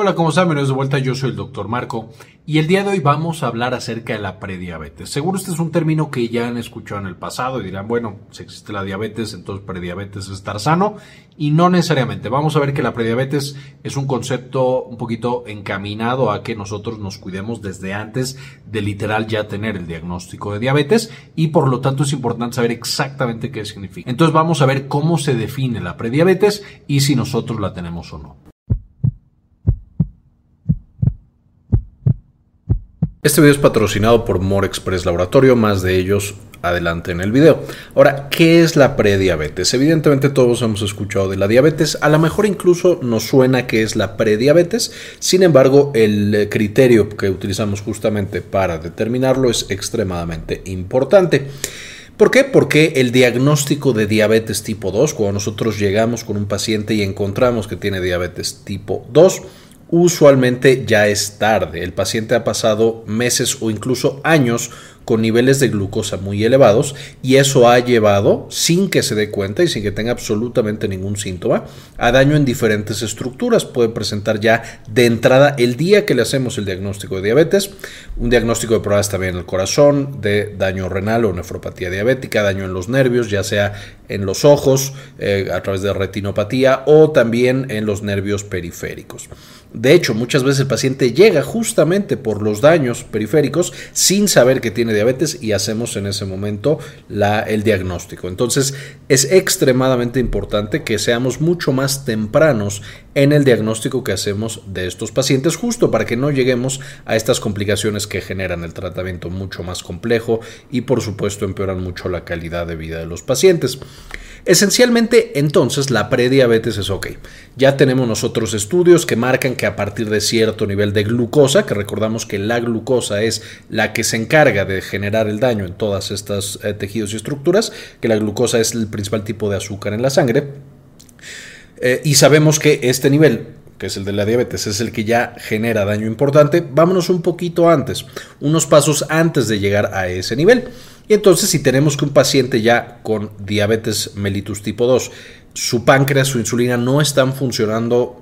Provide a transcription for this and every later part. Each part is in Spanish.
Hola, ¿cómo están? Bienvenidos de vuelta. Yo soy el doctor Marco y el día de hoy vamos a hablar acerca de la prediabetes. Seguro este es un término que ya han escuchado en el pasado y dirán, bueno, si existe la diabetes, entonces prediabetes es estar sano y no necesariamente. Vamos a ver que la prediabetes es un concepto un poquito encaminado a que nosotros nos cuidemos desde antes de literal ya tener el diagnóstico de diabetes y por lo tanto es importante saber exactamente qué significa. Entonces vamos a ver cómo se define la prediabetes y si nosotros la tenemos o no. Este video es patrocinado por More Express Laboratorio, más de ellos adelante en el video. Ahora, ¿qué es la prediabetes? Evidentemente todos hemos escuchado de la diabetes, a lo mejor incluso nos suena que es la prediabetes, sin embargo el criterio que utilizamos justamente para determinarlo es extremadamente importante. ¿Por qué? Porque el diagnóstico de diabetes tipo 2, cuando nosotros llegamos con un paciente y encontramos que tiene diabetes tipo 2, usualmente ya es tarde. El paciente ha pasado meses o incluso años con niveles de glucosa muy elevados y eso ha llevado, sin que se dé cuenta y sin que tenga absolutamente ningún síntoma, a daño en diferentes estructuras. Puede presentar ya de entrada el día que le hacemos el diagnóstico de diabetes, un diagnóstico de pruebas también en el corazón, de daño renal o nefropatía diabética, daño en los nervios, ya sea en los ojos, eh, a través de retinopatía o también en los nervios periféricos. De hecho, muchas veces el paciente llega justamente por los daños periféricos sin saber que tiene diabetes y hacemos en ese momento la, el diagnóstico. Entonces, es extremadamente importante que seamos mucho más tempranos en el diagnóstico que hacemos de estos pacientes, justo para que no lleguemos a estas complicaciones que generan el tratamiento mucho más complejo y por supuesto empeoran mucho la calidad de vida de los pacientes. Esencialmente, entonces, la prediabetes es ok. Ya tenemos nosotros estudios que marcan que a partir de cierto nivel de glucosa, que recordamos que la glucosa es la que se encarga de generar el daño en todas estas eh, tejidos y estructuras, que la glucosa es el principal tipo de azúcar en la sangre, eh, y sabemos que este nivel que es el de la diabetes, es el que ya genera daño importante, vámonos un poquito antes, unos pasos antes de llegar a ese nivel. Y entonces si tenemos que un paciente ya con diabetes mellitus tipo 2, su páncreas, su insulina no están funcionando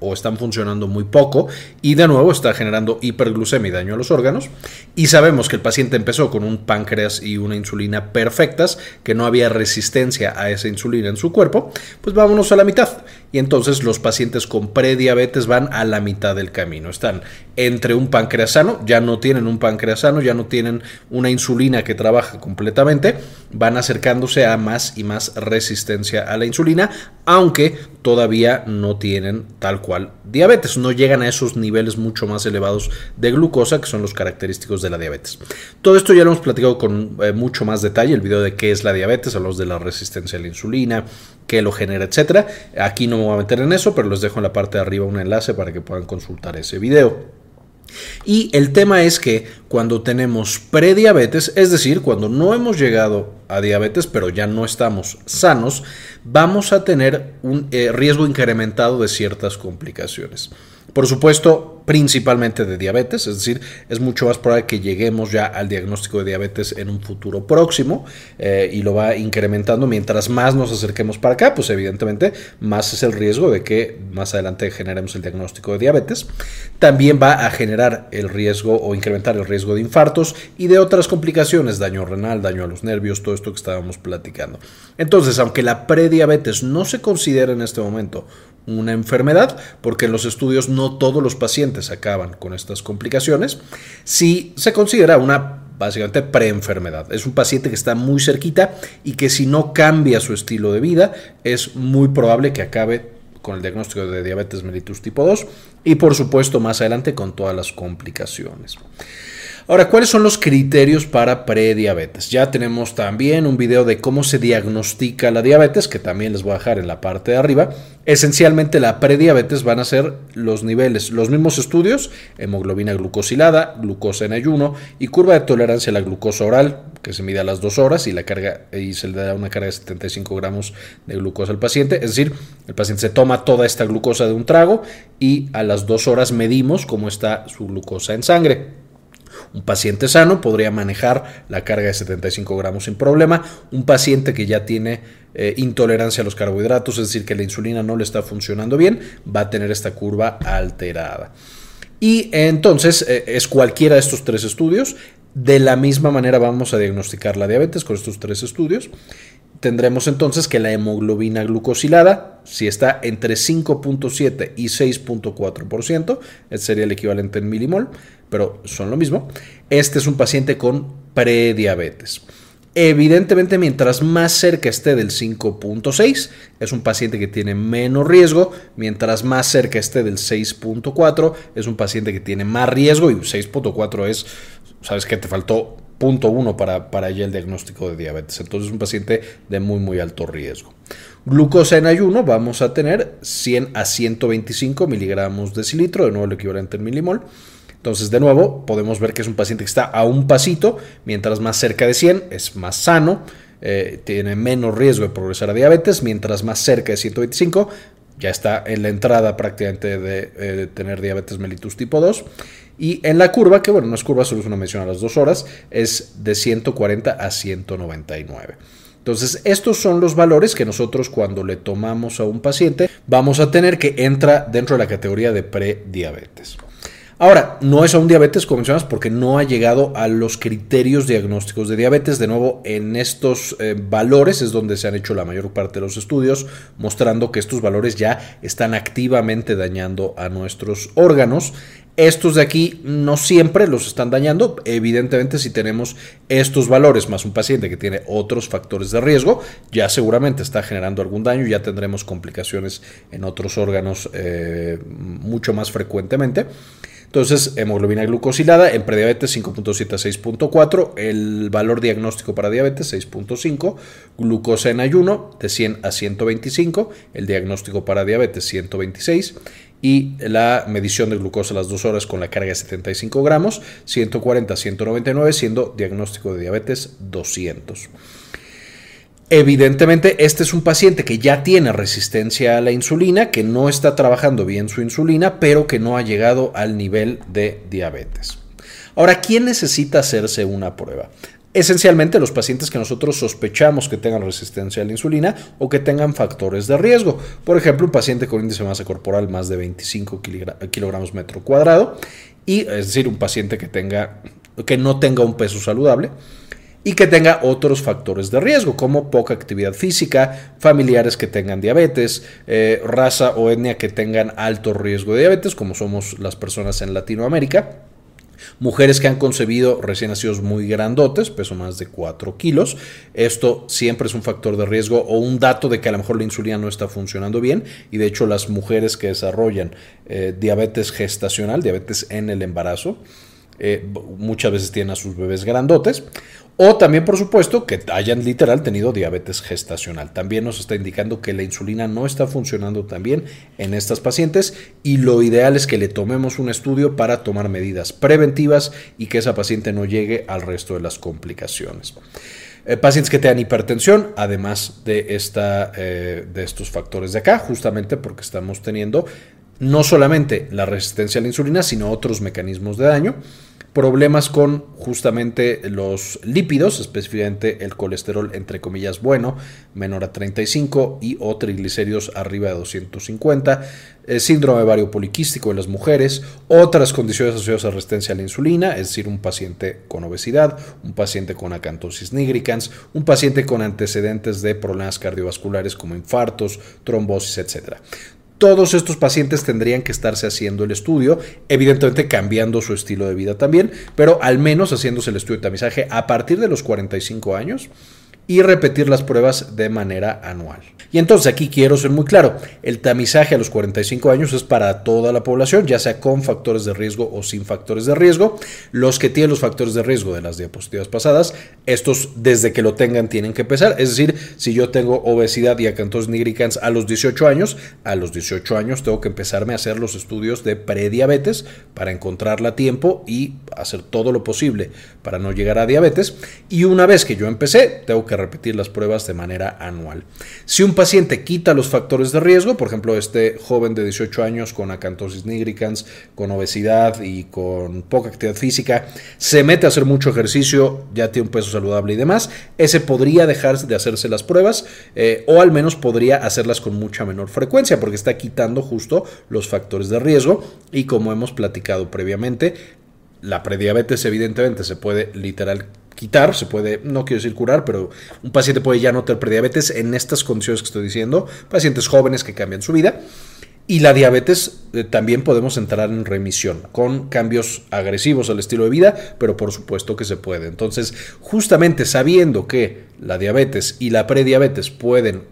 o están funcionando muy poco y de nuevo está generando hiperglucemia y daño a los órganos. Y sabemos que el paciente empezó con un páncreas y una insulina perfectas, que no había resistencia a esa insulina en su cuerpo, pues vámonos a la mitad. Y entonces los pacientes con prediabetes van a la mitad del camino. Están entre un páncreas sano, ya no tienen un páncreas sano, ya no tienen una insulina que trabaja completamente, van acercándose a más y más resistencia a la insulina, aunque todavía no tienen tal cual diabetes, no llegan a esos niveles mucho más elevados de glucosa que son los característicos de la diabetes. Todo esto ya lo hemos platicado con eh, mucho más detalle, el video de qué es la diabetes, hablamos de la resistencia a la insulina, qué lo genera, etcétera. Aquí no me voy a meter en eso, pero les dejo en la parte de arriba un enlace para que puedan consultar ese video. Y el tema es que cuando tenemos prediabetes, es decir, cuando no hemos llegado a diabetes, pero ya no estamos sanos, vamos a tener un eh, riesgo incrementado de ciertas complicaciones. Por supuesto, principalmente de diabetes, es decir, es mucho más probable que lleguemos ya al diagnóstico de diabetes en un futuro próximo eh, y lo va incrementando mientras más nos acerquemos para acá, pues evidentemente más es el riesgo de que más adelante generemos el diagnóstico de diabetes. También va a generar el riesgo o incrementar el riesgo de infartos y de otras complicaciones, daño renal, daño a los nervios, todo esto que estábamos platicando. Entonces, aunque la prediabetes no se considera en este momento una enfermedad, porque en los estudios no todos los pacientes acaban con estas complicaciones, si se considera una básicamente preenfermedad. Es un paciente que está muy cerquita y que si no cambia su estilo de vida, es muy probable que acabe con el diagnóstico de diabetes mellitus tipo 2 y por supuesto más adelante con todas las complicaciones. Ahora, ¿cuáles son los criterios para prediabetes? Ya tenemos también un video de cómo se diagnostica la diabetes, que también les voy a dejar en la parte de arriba. Esencialmente la prediabetes van a ser los niveles, los mismos estudios, hemoglobina glucosilada, glucosa en ayuno y curva de tolerancia a la glucosa oral, que se mide a las dos horas y, la carga, y se le da una carga de 75 gramos de glucosa al paciente. Es decir, el paciente se toma toda esta glucosa de un trago y a las dos horas medimos cómo está su glucosa en sangre. Un paciente sano podría manejar la carga de 75 gramos sin problema. Un paciente que ya tiene eh, intolerancia a los carbohidratos, es decir, que la insulina no le está funcionando bien, va a tener esta curva alterada. Y entonces eh, es cualquiera de estos tres estudios. De la misma manera vamos a diagnosticar la diabetes con estos tres estudios. Tendremos entonces que la hemoglobina glucosilada, si está entre 5.7 y 6.4%, este sería el equivalente en milimol, pero son lo mismo. Este es un paciente con prediabetes. Evidentemente, mientras más cerca esté del 5.6, es un paciente que tiene menos riesgo. Mientras más cerca esté del 6.4, es un paciente que tiene más riesgo. Y 6.4 es, sabes que te faltó 0.1 para, para ya el diagnóstico de diabetes. Entonces, es un paciente de muy, muy alto riesgo. Glucosa en ayuno, vamos a tener 100 a 125 miligramos de cilitro, de nuevo el equivalente en milimol. Entonces, de nuevo, podemos ver que es un paciente que está a un pasito, mientras más cerca de 100 es más sano, eh, tiene menos riesgo de progresar a diabetes, mientras más cerca de 125 ya está en la entrada prácticamente de, eh, tener diabetes mellitus tipo 2. Y en la curva, que bueno, no es curva, solo es una mención a las dos horas, es de 140 a 199. Entonces, estos son los valores que nosotros cuando le tomamos a un paciente vamos a tener que entra dentro de la categoría de prediabetes. Ahora, no es aún diabetes, como mencionas, porque no ha llegado a los criterios diagnósticos de diabetes. De nuevo, en estos eh, valores es donde se han hecho la mayor parte de los estudios, mostrando que estos valores ya están activamente dañando a nuestros órganos. Estos de aquí no siempre los están dañando. Evidentemente, si tenemos estos valores más un paciente que tiene otros factores de riesgo, ya seguramente está generando algún daño, ya tendremos complicaciones en otros órganos eh, mucho más frecuentemente. Entonces, hemoglobina glucosilada en prediabetes 5.7 a 6.4, el valor diagnóstico para diabetes 6.5, glucosa en ayuno de 100 a 125, el diagnóstico para diabetes 126 y la medición de glucosa a las dos horas con la carga de 75 gramos 140 a 199, siendo diagnóstico de diabetes 200. Evidentemente, este es un paciente que ya tiene resistencia a la insulina, que no está trabajando bien su insulina, pero que no ha llegado al nivel de diabetes. Ahora, ¿quién necesita hacerse una prueba? Esencialmente los pacientes que nosotros sospechamos que tengan resistencia a la insulina o que tengan factores de riesgo. Por ejemplo, un paciente con índice de masa corporal más de 25 kilogramos metro cuadrado y es decir, un paciente que tenga que no tenga un peso saludable y que tenga otros factores de riesgo, como poca actividad física, familiares que tengan diabetes, eh, raza o etnia que tengan alto riesgo de diabetes, como somos las personas en Latinoamérica. Mujeres que han concebido recién nacidos muy grandotes, peso más de 4 kilos. Esto siempre es un factor de riesgo o un dato de que a lo mejor la insulina no está funcionando bien. Y de hecho las mujeres que desarrollan eh, diabetes gestacional, diabetes en el embarazo, eh, muchas veces tienen a sus bebés grandotes. O también, por supuesto, que hayan literal tenido diabetes gestacional. También nos está indicando que la insulina no está funcionando tan bien en estas pacientes y lo ideal es que le tomemos un estudio para tomar medidas preventivas y que esa paciente no llegue al resto de las complicaciones. Eh, pacientes que tengan hipertensión, además de, esta, eh, de estos factores de acá, justamente porque estamos teniendo no solamente la resistencia a la insulina, sino otros mecanismos de daño problemas con justamente los lípidos, específicamente el colesterol entre comillas bueno, menor a 35 y o triglicéridos arriba de 250, el eh, síndrome vario poliquístico en las mujeres, otras condiciones asociadas a resistencia a la insulina, es decir, un paciente con obesidad, un paciente con acantosis nigricans, un paciente con antecedentes de problemas cardiovasculares como infartos, trombosis, etc. Todos estos pacientes tendrían que estarse haciendo el estudio, evidentemente cambiando su estilo de vida también, pero al menos haciéndose el estudio de tamizaje a partir de los 45 años y repetir las pruebas de manera anual. Y entonces aquí quiero ser muy claro, el tamizaje a los 45 años es para toda la población, ya sea con factores de riesgo o sin factores de riesgo. Los que tienen los factores de riesgo de las diapositivas pasadas, estos desde que lo tengan tienen que empezar. Es decir, si yo tengo obesidad y acantosis nigricans a los 18 años, a los 18 años tengo que empezarme a hacer los estudios de prediabetes para encontrarla a tiempo y hacer todo lo posible para no llegar a diabetes. Y una vez que yo empecé, tengo que repetir las pruebas de manera anual. Si un paciente quita los factores de riesgo, por ejemplo, este joven de 18 años con acantosis nigricans, con obesidad y con poca actividad física, se mete a hacer mucho ejercicio, ya tiene un peso saludable y demás, ese podría dejar de hacerse las pruebas eh, o al menos podría hacerlas con mucha menor frecuencia porque está quitando justo los factores de riesgo y como hemos platicado previamente, la prediabetes evidentemente se puede literal quitar, se puede, no quiero decir curar, pero un paciente puede ya no tener prediabetes en estas condiciones que estoy diciendo, pacientes jóvenes que cambian su vida. Y la diabetes eh, también podemos entrar en remisión con cambios agresivos al estilo de vida, pero por supuesto que se puede. Entonces, justamente sabiendo que la diabetes y la prediabetes pueden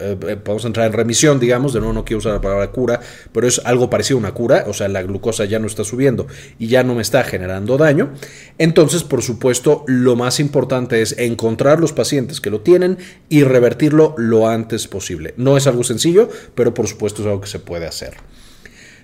eh, eh, podemos entrar en remisión, digamos, de nuevo no quiero usar la palabra cura, pero es algo parecido a una cura, o sea, la glucosa ya no está subiendo y ya no me está generando daño. Entonces, por supuesto, lo más importante es encontrar los pacientes que lo tienen y revertirlo lo antes posible. No es algo sencillo, pero por supuesto es algo que se puede hacer.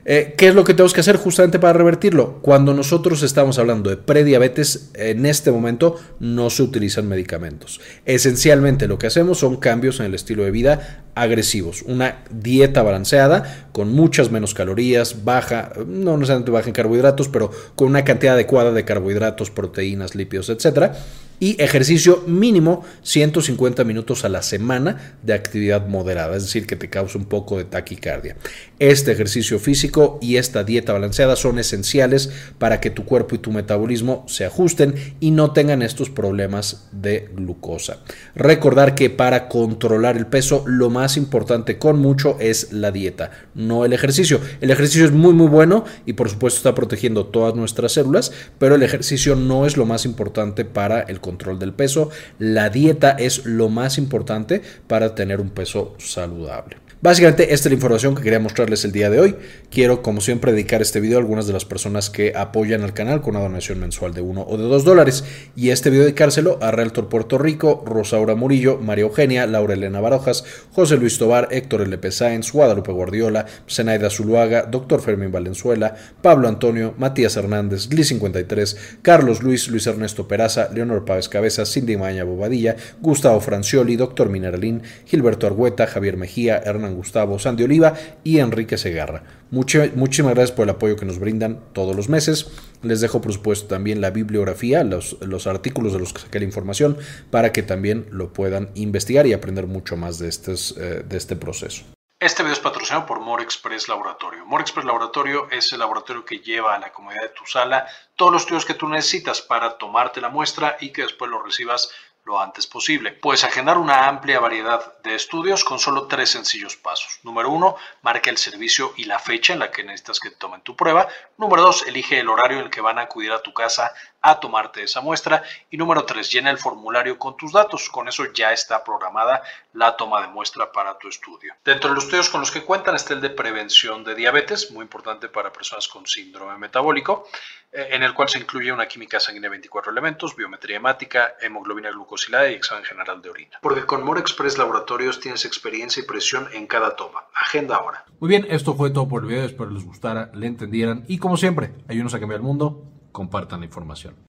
Eh, ¿Qué es lo que tenemos que hacer justamente para revertirlo? Cuando nosotros estamos hablando de prediabetes, en este momento no se utilizan medicamentos. Esencialmente lo que hacemos son cambios en el estilo de vida agresivos, una dieta balanceada con muchas menos calorías, baja, no necesariamente baja en carbohidratos, pero con una cantidad adecuada de carbohidratos, proteínas, lípidos, etcétera y ejercicio mínimo 150 minutos a la semana de actividad moderada, es decir, que te cause un poco de taquicardia. Este ejercicio físico y esta dieta balanceada son esenciales para que tu cuerpo y tu metabolismo se ajusten y no tengan estos problemas de glucosa. Recordar que para controlar el peso lo más importante con mucho es la dieta, no el ejercicio. El ejercicio es muy muy bueno y por supuesto está protegiendo todas nuestras células, pero el ejercicio no es lo más importante para el control del peso. La dieta es lo más importante para tener un peso saludable. Básicamente esta es la información que quería mostrarles el día de hoy. Quiero como siempre dedicar este video a algunas de las personas que apoyan al canal con una donación mensual de 1 o de 2 dólares. Y este video dedicárselo a Realtor Puerto Rico, Rosaura Murillo, María Eugenia, Laura Elena Barojas, José Luis Tobar, Héctor L.P. Sáenz, Guadalupe Guardiola, Zenaida Zuluaga, Dr. Fermín Valenzuela, Pablo Antonio, Matías Hernández, Gli 53, Carlos Luis, Luis Ernesto Peraza, Leonor Páez Cabezas, Cindy Maña Bobadilla, Gustavo Francioli, Dr. Mineralín, Gilberto Argueta, Javier Mejía, Hernán Gustavo Sandy Oliva y Enrique Segarra. muchísimas gracias por el apoyo que nos brindan todos los meses. Les dejo, por supuesto, también la bibliografía, los, los artículos de los que saqué la información, para que también lo puedan investigar y aprender mucho más de, estos, eh, de este proceso. Este video es patrocinado por More Express Laboratorio. More Express Laboratorio es el laboratorio que lleva a la comodidad de tu sala todos los estudios que tú necesitas para tomarte la muestra y que después lo recibas lo antes posible. Puedes agendar una amplia variedad de estudios con solo tres sencillos pasos. Número uno, marca el servicio y la fecha en la que necesitas que tomen tu prueba. Número dos, elige el horario en el que van a acudir a tu casa a tomarte esa muestra. Y número tres, llena el formulario con tus datos. Con eso ya está programada la toma de muestra para tu estudio. Dentro de los estudios con los que cuentan está el de prevención de diabetes, muy importante para personas con síndrome metabólico, eh, en el cual se incluye una química sanguínea de 24 elementos, biometría hemática, hemoglobina glucosilada y examen general de orina. Porque con More Express Laboratorios tienes experiencia y presión en cada toma. Agenda ahora. Muy bien, esto fue todo por el video. Espero les gustara, le entendieran y como siempre, ayúdenos a cambiar el mundo compartan la información.